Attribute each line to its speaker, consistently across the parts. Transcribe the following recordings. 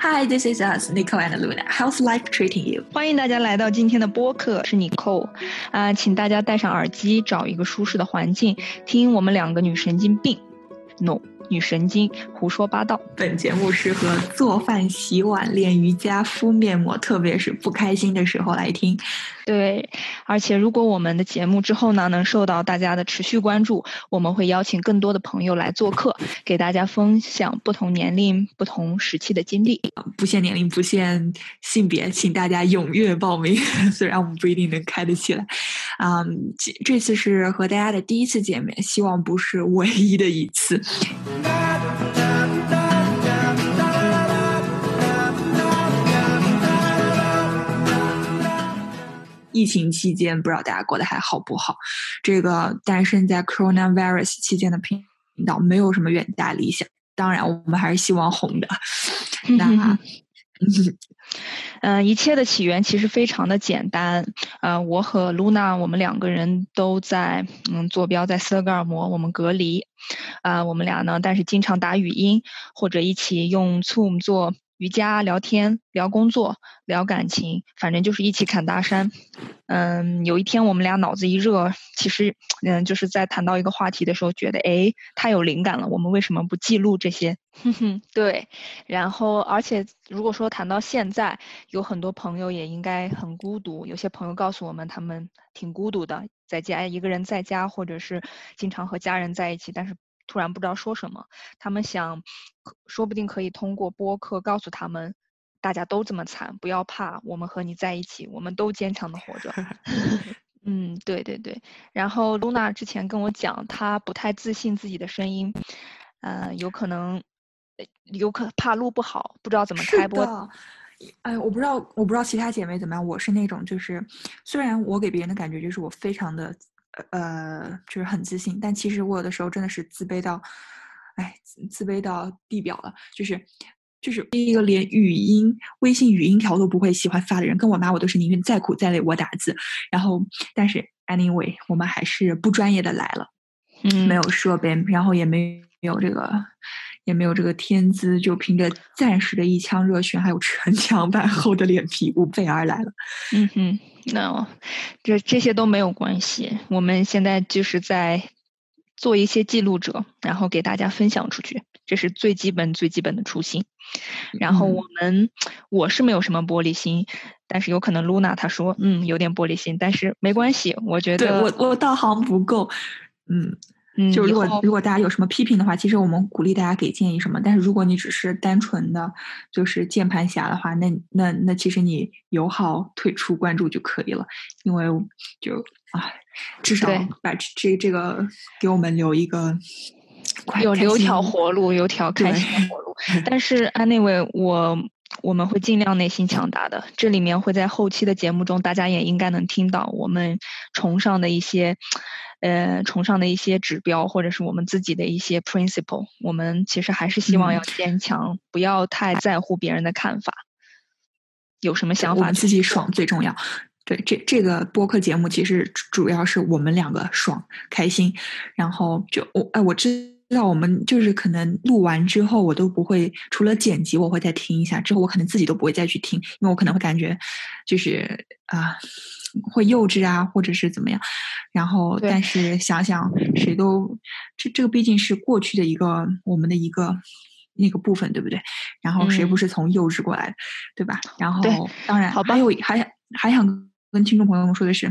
Speaker 1: Hi, this is us, Nicole and Luna. How's life treating you?
Speaker 2: 欢迎大家来到今天的播客，是 Nicole。啊、请大家戴上耳机，找一个舒适的环境，听我们两个女神经病，no，女神经胡说八道。
Speaker 1: 本节目适合做饭、洗碗、练瑜伽、敷面膜，特别是不开心的时候来听。
Speaker 2: 对，而且如果我们的节目之后呢，能受到大家的持续关注，我们会邀请更多的朋友来做客，给大家分享不同年龄、不同时期的经历。
Speaker 1: 不限年龄，不限性别，请大家踊跃报名。虽然我们不一定能开得起来，啊、这这次是和大家的第一次见面，希望不是唯一的一次。疫情期间，不知道大家过得还好不好？这个诞生在 coronavirus 期间的频道，没有什么远大理想。当然，我们还是希望红的。那，嗯、
Speaker 2: 一切的起源其实非常的简单。呃，我和露娜我们两个人都在嗯坐标在斯德哥尔摩，我们隔离。啊、我们俩呢，但是经常打语音或者一起用 Zoom 做瑜伽、聊天、聊工作、聊感情，反正就是一起侃大山。嗯，有一天我们俩脑子一热，其实嗯就是在谈到一个话题的时候，觉得诶太有灵感了，我们为什么不记录这些？哼 哼，对。然后，而且如果说谈到现在，有很多朋友也应该很孤独。有些朋友告诉我们，他们挺孤独的，在家一个人在家，或者是经常和家人在一起，但是突然不知道说什么。他们想，说不定可以通过播客告诉他们，大家都这么惨，不要怕，我们和你在一起，我们都坚强的活着。嗯，对对对。然后露娜之前跟我讲，她不太自信自己的声音，呃，有可能，呃有可怕录不好，不知道怎么开播。
Speaker 1: 的。哎，我不知道，我不知道其他姐妹怎么样。我是那种，就是虽然我给别人的感觉就是我非常的呃，就是很自信，但其实我有的时候真的是自卑到，哎，自自卑到地表了。就是就是一个连语音、微信语音条都不会喜欢发的人，跟我妈我都是宁愿再苦再累我打字。然后，但是 anyway，我们还是不专业的来了。
Speaker 2: 嗯，
Speaker 1: 没有设备，然后也没有这个，也没有这个天资，就凭着暂时的一腔热血，还有城墙 般厚的脸皮，无辈而来了。
Speaker 2: 嗯哼，那这这些都没有关系。我们现在就是在做一些记录者，然后给大家分享出去，这是最基本最基本的初心。然后
Speaker 1: 嗯
Speaker 2: 我们、我是没有什么玻璃心，但是有可能 Luna 她说嗯有点玻璃心，但是没关系，我觉
Speaker 1: 对
Speaker 2: 得
Speaker 1: 我，我道行不够。嗯，
Speaker 2: 嗯
Speaker 1: 就如果如果大家有什么批评的话，其实我们鼓励大家给建议什么。但是如果你只是单纯的就是键盘侠的话，那那那其实你友好退出关注就可以了，因为就啊，至少把这这这个给我们留一个快
Speaker 2: 有留条活路，有条开心的活路。但是 anyway，我我们会尽量内心强大的。这里面会在后期的节目中，大家也应该能听到我们崇尚的一些，呃，崇尚的一些指标，或者是我们自己的一些 principle。我们其实还是希望
Speaker 1: 嗯
Speaker 2: 要坚强，不要太在乎别人的看法。有什么想
Speaker 1: 法自己爽最重要。对，这这个播客节目其实主主要是我们两个爽开心，然后就我哎，我知道我们就是可能录完之后，我都不会除了剪辑，我会再听一下，之后我可能自己都不会再去听，因为我可能会感觉就是啊、会幼稚啊，或者是怎么样。然后，但是想想谁都这这个毕竟是过去的一个我们的一个。那个部分对不对？然后谁不
Speaker 2: 嗯
Speaker 1: 是从幼稚过来的，对吧？然后当然
Speaker 2: 好吧
Speaker 1: 还有还还想跟听众朋友们说的是，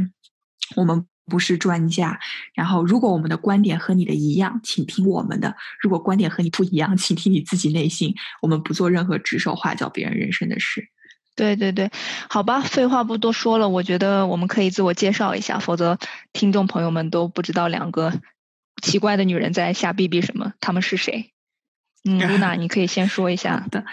Speaker 1: 我们不是专家。然后，如果我们的观点和你的一样，请听我们的；如果观点和你不一样，请听你自己内心。我们不做任何指手画脚别人人生的事。
Speaker 2: 对对对，好吧，废话不多说了，我觉得我们可以自我介绍一下，否则听众朋友们都不知道两个奇怪的女人在瞎逼逼什么，她们是谁？嗯，露娜，你可以先说一
Speaker 1: 好
Speaker 2: 下。
Speaker 1: 的，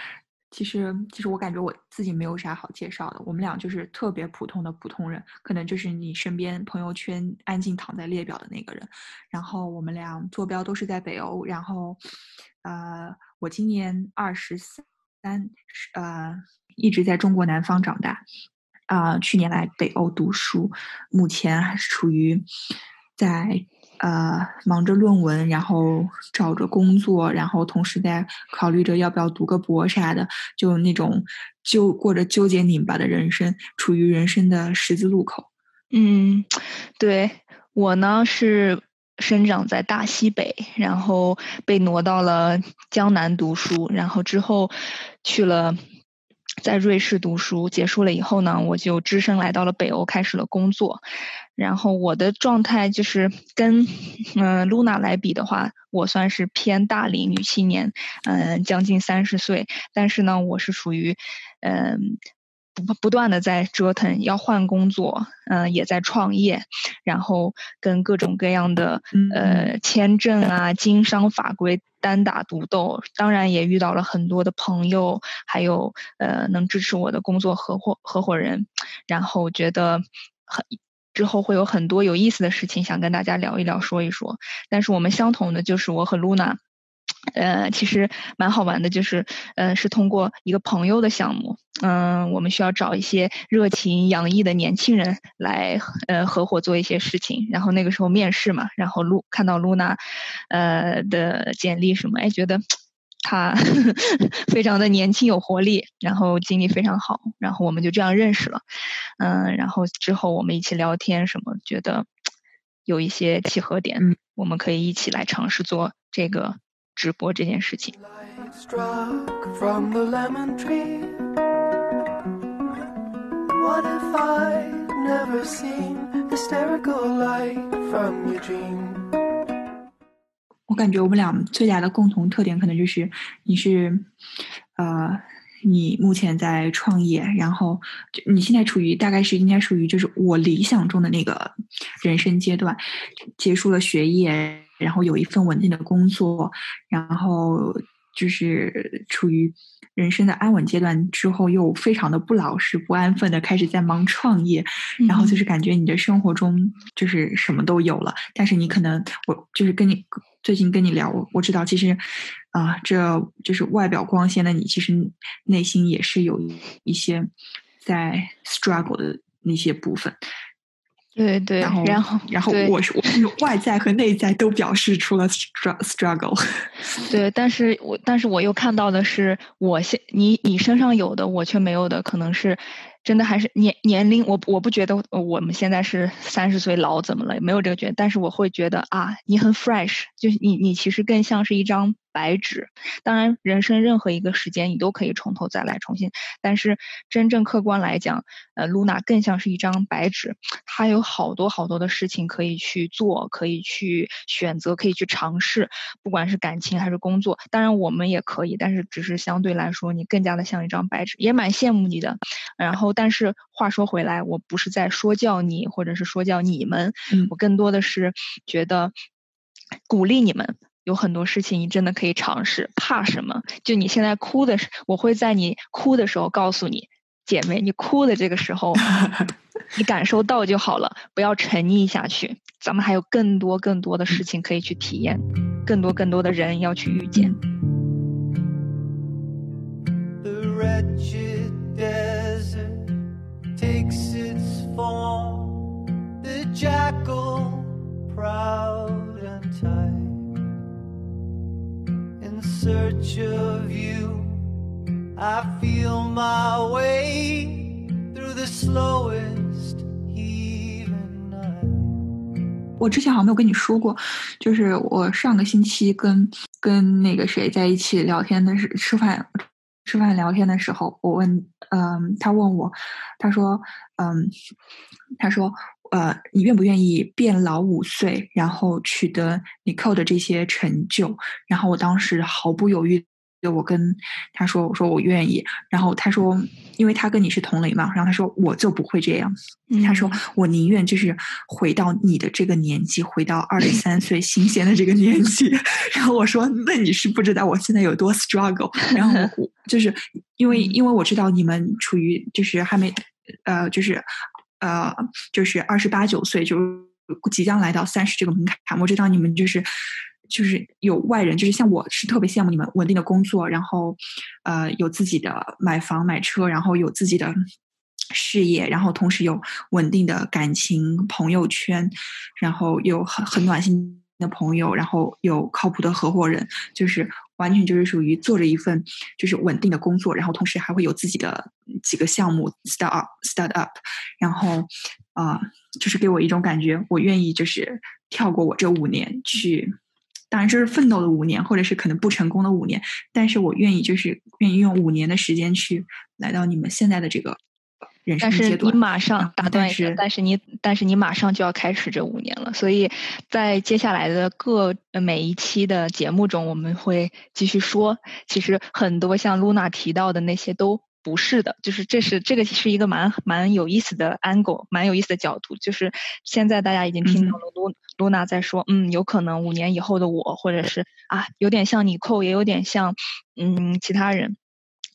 Speaker 1: 其实其实我感觉我自己没有啥好介绍的，我们俩就是特别普通的普通人，可能就是你身边朋友圈安静躺在列表的那个人。然后我们俩坐标都是在北欧，然后呃，我今年二十三，呃，一直在中国南方长大，啊、去年来北欧读书，目前还是处于在呃忙着论文，然后找着工作，然后同时在考虑着要不要读个博啥的，就那种纠过着纠结拧巴的人生，处于人生的十字路口。
Speaker 2: 嗯，对我呢是生长在大西北，然后被挪到了江南读书，然后之后去了。在瑞士读书结束了以后呢，我就只身来到了北欧，开始了工作。然后我的状态就是跟嗯露娜来比的话，我算是偏大龄女青年，嗯，将近三十岁。但是呢，我是属于嗯。不不断的在折腾，要换工作，嗯，也在创业，然后跟各种各样的呃签证啊、经商法规单打独斗，当然也遇到了很多的朋友，还有呃能支持我的工作合伙合伙人，然后觉得很之后会有很多有意思的事情想跟大家聊一聊、说一说。但是我们相同的就是我和露娜。呃，其实蛮好玩的，就是，呃，是通过一个朋友的项目，嗯，我们需要找一些热情洋溢的年轻人来，呃，合伙做一些事情。然后那个时候面试嘛，然后露看到露娜，呃的简历什么，哎，觉得她 非常的年轻有活力，然后精力非常好，然后我们就这样认识了，嗯，然后之后我们一起聊天什么，觉得有一些契合点，我们可以一起来尝试做这个。直播这件事情。
Speaker 1: 我感觉我们俩最大的共同特点，可能就是你是，呃，你目前在创业，然后你现在处于大概是应该属于就是我理想中的那个人生阶段，结束了学业。然后有一份稳定的工作，然后就是处于人生的安稳阶段之后，又非常的不老实、不安分的开始在忙创业，然后就是感觉你的生活中就是什么都有了，但是你可能我就是跟你最近跟你聊，我我知道其实啊，这就是外表光鲜的你，其实内心也是有一些在 struggle 的那些部分。
Speaker 2: 对对，
Speaker 1: 然后然后然后我是我是 外在和内在都表示出了 struggle。
Speaker 2: 对，但是我但是我又看到的是，我现你你身上有的我却没有的，可能是真的还是年年龄。我我不觉得我们现在是三十岁老怎么了，没有这个觉得，但是我会觉得啊，你很 fresh，就是你你其实更像是一张。白纸，当然，人生任何一个时间你都可以从头再来，重新。但是真正客观来讲，呃，露娜更像是一张白纸，她有好多好多的事情可以去做，可以去选择，可以去尝试，不管是感情还是工作。当然我们也可以，但是只是相对来说，你更加的像一张白纸，也蛮羡慕你的。然后，但是话说回来，我不是在说教你，或者是说教你们，我更多的是觉得鼓励你们。有很多事情你真的可以尝试，怕什么？就你现在哭的，我会在你哭的时候告诉你，姐妹，你哭的这个时候，你感受到就好了，不要沉溺下去。咱们还有更多更多的事情可以去体验，更多更多的人要去遇见。Search of you. I feel my way through the slowest even night. 我之前好像没有跟你说过就是我上个星期跟跟那个谁在一起聊天的是吃饭吃饭聊天的时候我问嗯他问我他说嗯他说呃，你愿不愿意变老五岁，然后取得你扣的这些成就？然后我当时毫不犹豫的，我跟他说：“我说我愿意。”然后他说：“因为他跟你是同龄嘛。”然后他说：“我就不会这样。”他说：“我宁愿就是回到你的这个年纪，回到二十三岁新鲜的这个年纪。”然后我说：“那你是不知道我现在有多 struggle。”然后就是因为 因为我知道你们处于就是还没呃就是。呃，就是二十八九岁，就即将来到三十这个门槛。我知道你们就是，就是有外人，就是像我是特别羡慕你们稳定的工作，然后呃有自己的买房买车，然后有自己的
Speaker 1: 事业，然后同时有稳定的感情朋友圈，然后有很很暖心的朋友，然后有靠谱的合伙人，就是完全就是属于做着一份就是稳定的工作，然后同时还会有自己的几个项目 start up start up，然后啊，就是给我一种感觉，我愿意就是跳过我这五年去。当然，这是奋斗的五年，或者是可能不成功的五年，但是我愿意，就是愿意用五年的时间去来到你们现在的这个
Speaker 2: 但是你马上打断
Speaker 1: 一下，
Speaker 2: 但是你，但是你马上就要开始这五年了，所以在接下来的各每一期的节目中，我们会继续说。其实很多像露娜提到的那些都。不是的，就是这是这个是一个蛮蛮有意思的 angle，蛮有意思的角度。就是现在大家已经听到了露露娜在说，嗯，有可能五年以后的我，或者是啊，有点像你扣，也有点像嗯其他人，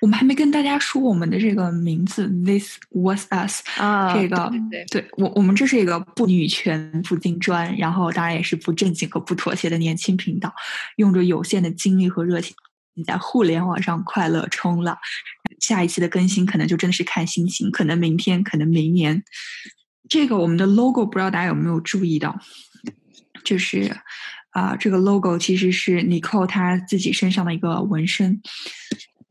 Speaker 2: 我们
Speaker 1: 还没跟大家说我们的这个名字，This was us
Speaker 2: 啊，
Speaker 1: 这个对我我们这是一个不女权、不金砖，然后当然也是不正经和不妥协的年轻频道，用着有限的精力和热情。你在互联网上快乐冲浪，下一期的更新可能就真的是看心情，可能明天，可能明年。这个我们的 logo 不知道大家有没有注意到，就是啊，这个 logo 其实是 Nicole 她自己身上的一个纹身。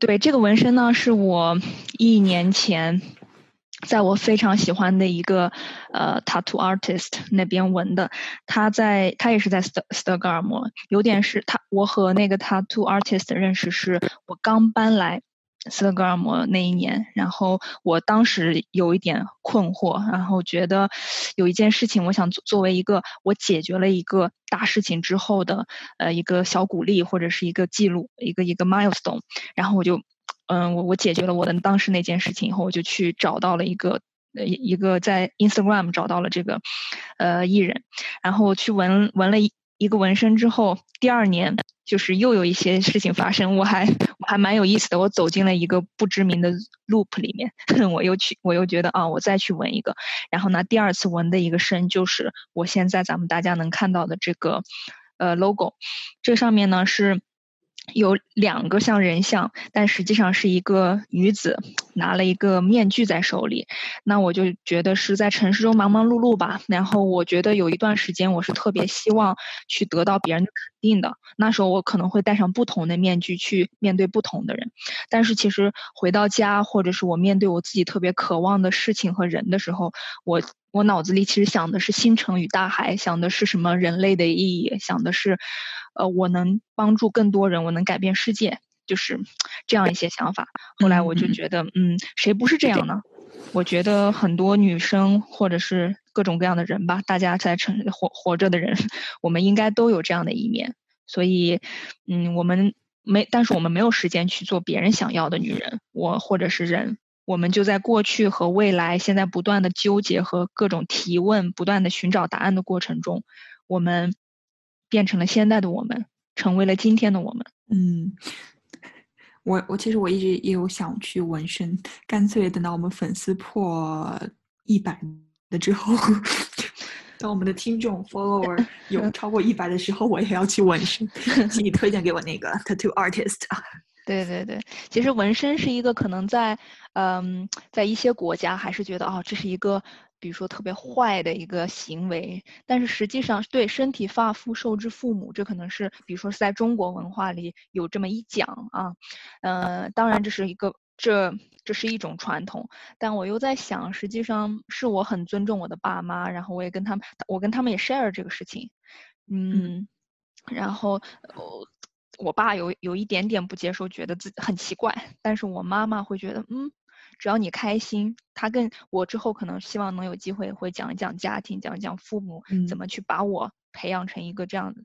Speaker 2: 对，这个纹身呢是我一年前。在我非常喜欢的一个呃 tattoo artist 那边纹的，他在他也是在斯德斯德哥尔摩，有点是他我和那个 tattoo artist 认识是我刚搬来斯德哥尔摩那一年，然后我当时有一点困惑，然后觉得有一件事情我想作作为一个我解决了一个大事情之后的呃一个小鼓励或者是一个记录一个一个 milestone，然后我就。嗯，我我解决了我的当时那件事情以后，我就去找到了一个呃一个在 Instagram 找到了这个呃艺人，然后去纹纹了一一个纹身之后，第二年就是又有一些事情发生，我还我还蛮有意思的，我走进了一个不知名的 loop 里面，我又去我又觉得啊，我再去纹一个，然后呢第二次纹的一个身就是我现在咱们大家能看到的这个呃 logo，这上面呢是。有两个像人像，但实际上是一个女子拿了一个面具在手里。那我就觉得是在城市中忙忙碌碌吧。然后我觉得有一段时间，我是特别希望去得到别人的肯定的。那时候我可能会戴上不同的面具去面对不同的人。但是其实回到家，或者是我面对我自己特别渴望的事情和人的时候，我我脑子里其实想的是星辰与大海，想的是什么人类的意义，想的是。呃，我能帮助更多人，我能改变世界，就是这样一些想法。后来我就觉得，嗯，谁不是这样呢？我觉得很多女生或者是各种各样的人吧，大家在成活活着的人，我们应该都有这样的一面。所以，嗯，我们没，但是我们没有时间去做别人想要的女人，我或者是人，我们就在过去和未来，现在不断的纠结和各种提问，不断的寻找答案的过程中，我们。变成了现在的我们，成为了今天的我们。
Speaker 1: 嗯，我我其实我一直也有想去纹身，干脆等到我们粉丝破一百的之后，当我们的听众 follower 有超过一百的时候，我也要去纹身。请你推荐给我那个 tattoo artist。
Speaker 2: 对对对，其实纹身是一个可能在嗯，在一些国家还是觉得哦，这是一个。比如说特别坏的一个行为，但是实际上对身体发肤受之父母，这可能是比如说是在中国文化里有这么一讲啊，呃，当然这是一个这这是一种传统，但我又在想，实际上是我很尊重我的爸妈，然后我也跟他们，我跟他们也 share 这个事情，嗯，然后我我爸有有一点点不接受，觉得自己很奇怪，但是我妈妈会觉得嗯。只要你开心，他跟我之后可能希望能有机会会讲一讲家庭，讲一讲父母怎么去把我培养成一个这样的、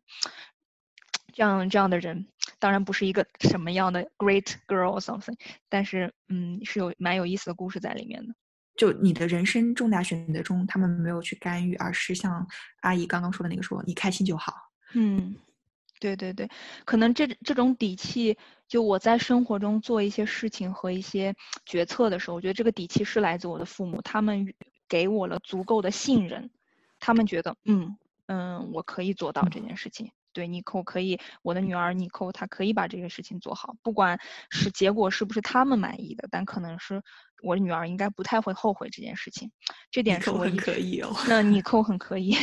Speaker 2: 这样这样的人。当然不是一个什么样的 great girl something，但是嗯是有蛮有意思的故事在里面的。
Speaker 1: 就你的人生重大选择中，他们没有去干预，而是像阿姨刚刚说的那个说，你开心就好。
Speaker 2: 嗯，对对对，可能这这种底气，就我在生活中做一些事情和一些决策的时候，我觉得这个底气是来自我的父母，他们给我了足够的信任，他们觉得，嗯嗯，我可以做到这件事情。对，妮蔻可以，我的女儿妮蔻她可以把这个事情做好，不管是结果是不是他们满意的，但可能是。我的女儿应该不太会后悔这件事情，这点是我
Speaker 1: 很可以哦。
Speaker 2: 那你扣很可以，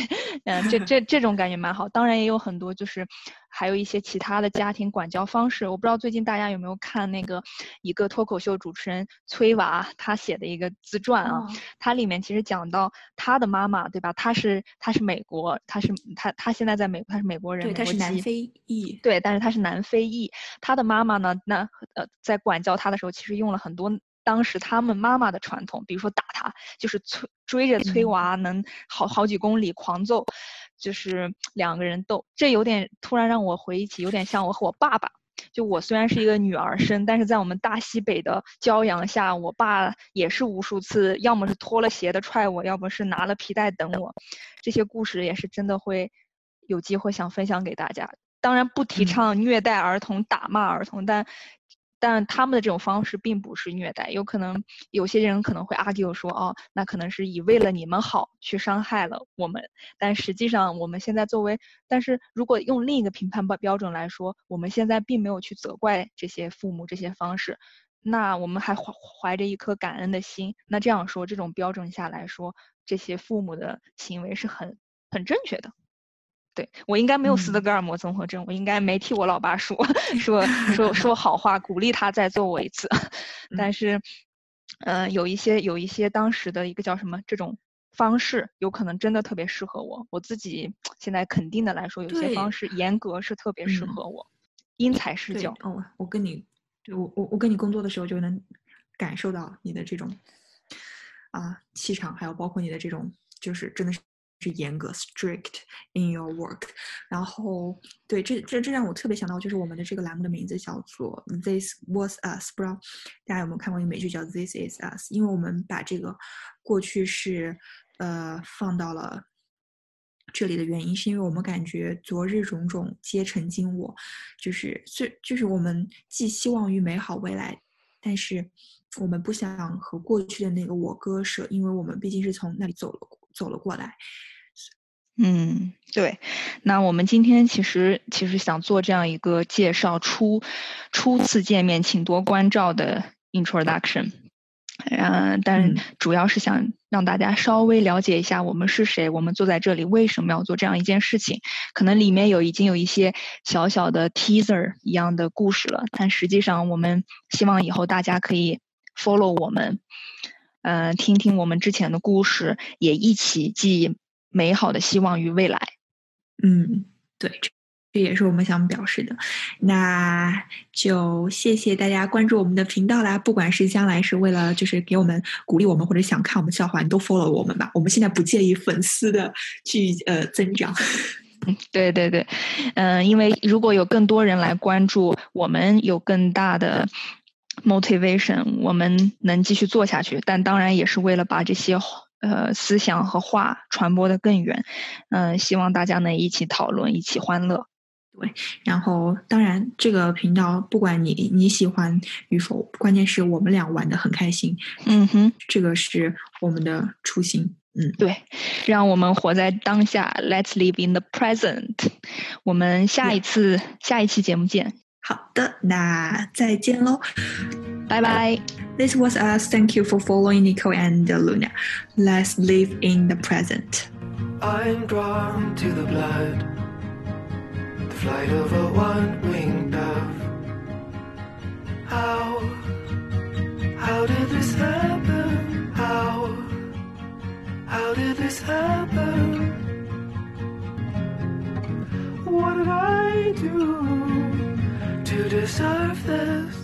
Speaker 2: 嗯，这 这这种感觉蛮好。当然也有很多，就是还有一些其他的家庭管教方式。我不知道最近大家有没有看那个一个脱口秀主持人崔娃他写的一个自传啊，他里面其实讲到他的妈妈，对吧？他是他是美国，他是他他现在在美国，他是美国人，
Speaker 1: 对，他是南非裔，
Speaker 2: 对，但是他是南非裔。他的妈妈呢，那呃在管教他的时候，其实用了很多。当时他们妈妈的传统，比如说打他，就是催追着催娃，能好好几公里狂揍，就是两个人斗。这有点突然让我回忆起，有点像我和我爸爸。就我虽然是一个女儿身，但是在我们大西北的骄阳下，我爸也是无数次，要么是脱了鞋的踹我，要么是拿了皮带等我。这些故事也是真的会有机会想分享给大家。当然不提倡虐待儿童、打骂儿童，但。但他们的这种方式并不是虐待，有可能有些人可能会 argue 说，哦，那可能是以为了你们好去伤害了我们。但实际上，我们现在作为，但是如果用另一个评判标标准来说，我们现在并没有去责怪这些父母这些方式，那我们还怀怀着一颗感恩的心。那这样说，这种标准下来说，这些父母的行为是很很正确的。对我应该没有斯德哥尔摩综合症，我应该没替我老爸说 说说说好话，鼓励他再揍我一次。但是，呃，有一些有一些当时的一个叫什么这种方式，有可能真的特别适合我。我自己现在肯定的来说，有些方式严格是特别适合我，因材施教。
Speaker 1: 哦，我跟你，我我我跟你工作的时候就能感受到你的这种啊气场，还有包括你的这种，就是真的是。是严格 strict in your work，然后对这这这让我特别想到，就是我们的这个栏目的名字叫做 This Was Us，不知道大家有没有看过一个美剧叫 This Is Us？因为我们把这个过去式呃放到了这里的原因，是因为我们感觉昨日种种皆成今我，就是最就是我们寄希望于美好未来，但是我们不想和过去的那个我割舍，因为我们毕竟是从那里走了走了过来。
Speaker 2: 嗯，对。那我们今天其实其实想做这样一个介绍，初初次见面请多关照的 introduction。嗯，但主要是想让大家稍微了解一下我们是谁，我们坐在这里为什么要做这样一件事情。可能里面有已经有一些小小的 teaser 一样的故事了，但实际上我们希望以后大家可以 follow 我们，嗯，听听我们之前的故事，也一起记。美好的希望与未来，
Speaker 1: 嗯，对，这这也是我们想表示的。那就谢谢大家关注我们的频道啦！不管是将来是为了就是给我们鼓励我们，或者想看我们笑话，你都 follow 我们吧。我们现在不介意粉丝的去呃增长。
Speaker 2: 对 对对，嗯，因为如果有更多人来关注，我们有更大的 motivation，我们能继续做下去。但当然也是为了把这些。呃，思想和话传播的更远，嗯，希望大家能一起讨论，一起欢乐。
Speaker 1: 对，然后当然这个频道不管你你喜欢与否，关键是我们俩玩的很开心。
Speaker 2: 嗯哼，
Speaker 1: 这个是我们的初心。嗯，
Speaker 2: 对，让我们活在当下，Let's live in the present。我们下一次下一期节目见。
Speaker 1: 好的，那再见喽。
Speaker 2: Bye bye.
Speaker 1: This was us. Thank you for following Nico and uh, Luna. Let's live in the present. I'm drawn to the blood, the flight of a one winged dove. How, how did this happen? How, how did this happen? What did I do to deserve this?